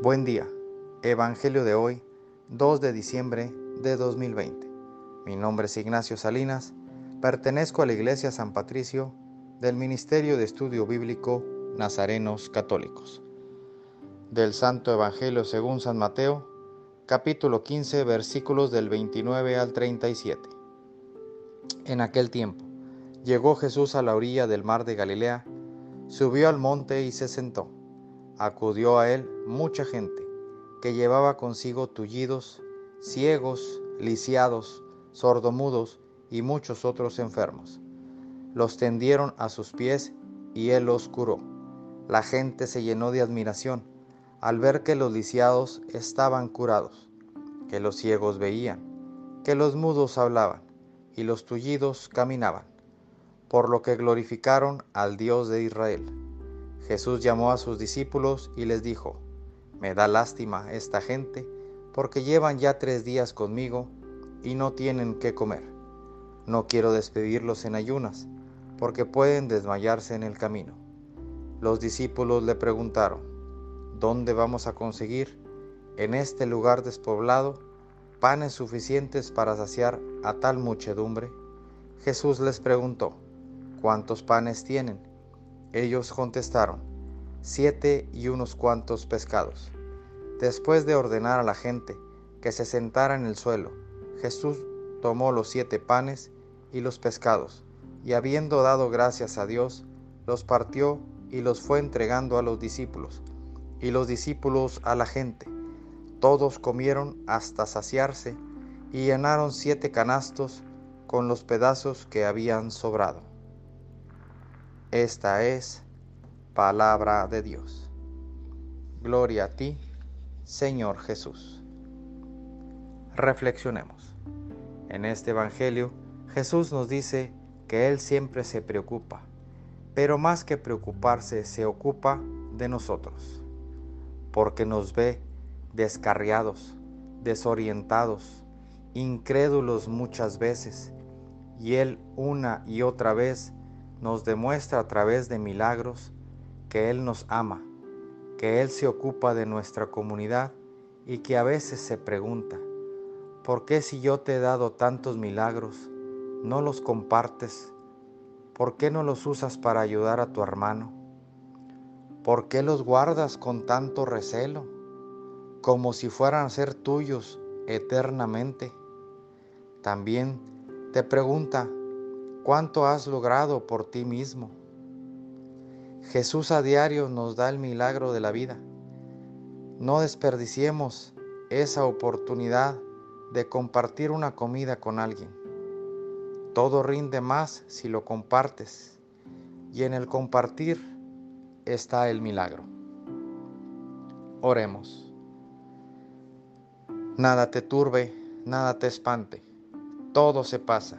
Buen día. Evangelio de hoy, 2 de diciembre de 2020. Mi nombre es Ignacio Salinas. Pertenezco a la Iglesia San Patricio del Ministerio de Estudio Bíblico Nazarenos Católicos. Del Santo Evangelio según San Mateo, capítulo 15, versículos del 29 al 37. En aquel tiempo, llegó Jesús a la orilla del mar de Galilea, subió al monte y se sentó acudió a él mucha gente que llevaba consigo tullidos, ciegos, lisiados, sordomudos y muchos otros enfermos. Los tendieron a sus pies y él los curó. La gente se llenó de admiración al ver que los lisiados estaban curados, que los ciegos veían, que los mudos hablaban y los tullidos caminaban, por lo que glorificaron al Dios de Israel. Jesús llamó a sus discípulos y les dijo, Me da lástima esta gente, porque llevan ya tres días conmigo y no tienen qué comer. No quiero despedirlos en ayunas, porque pueden desmayarse en el camino. Los discípulos le preguntaron, ¿dónde vamos a conseguir en este lugar despoblado panes suficientes para saciar a tal muchedumbre? Jesús les preguntó, ¿cuántos panes tienen? Ellos contestaron, siete y unos cuantos pescados. Después de ordenar a la gente que se sentara en el suelo, Jesús tomó los siete panes y los pescados, y habiendo dado gracias a Dios, los partió y los fue entregando a los discípulos, y los discípulos a la gente. Todos comieron hasta saciarse y llenaron siete canastos con los pedazos que habían sobrado. Esta es palabra de Dios. Gloria a ti, Señor Jesús. Reflexionemos. En este Evangelio, Jesús nos dice que Él siempre se preocupa, pero más que preocuparse, se ocupa de nosotros, porque nos ve descarriados, desorientados, incrédulos muchas veces, y Él una y otra vez nos demuestra a través de milagros que Él nos ama, que Él se ocupa de nuestra comunidad y que a veces se pregunta, ¿por qué si yo te he dado tantos milagros, no los compartes? ¿Por qué no los usas para ayudar a tu hermano? ¿Por qué los guardas con tanto recelo, como si fueran a ser tuyos eternamente? También te pregunta, cuánto has logrado por ti mismo. Jesús a diario nos da el milagro de la vida. No desperdiciemos esa oportunidad de compartir una comida con alguien. Todo rinde más si lo compartes y en el compartir está el milagro. Oremos. Nada te turbe, nada te espante, todo se pasa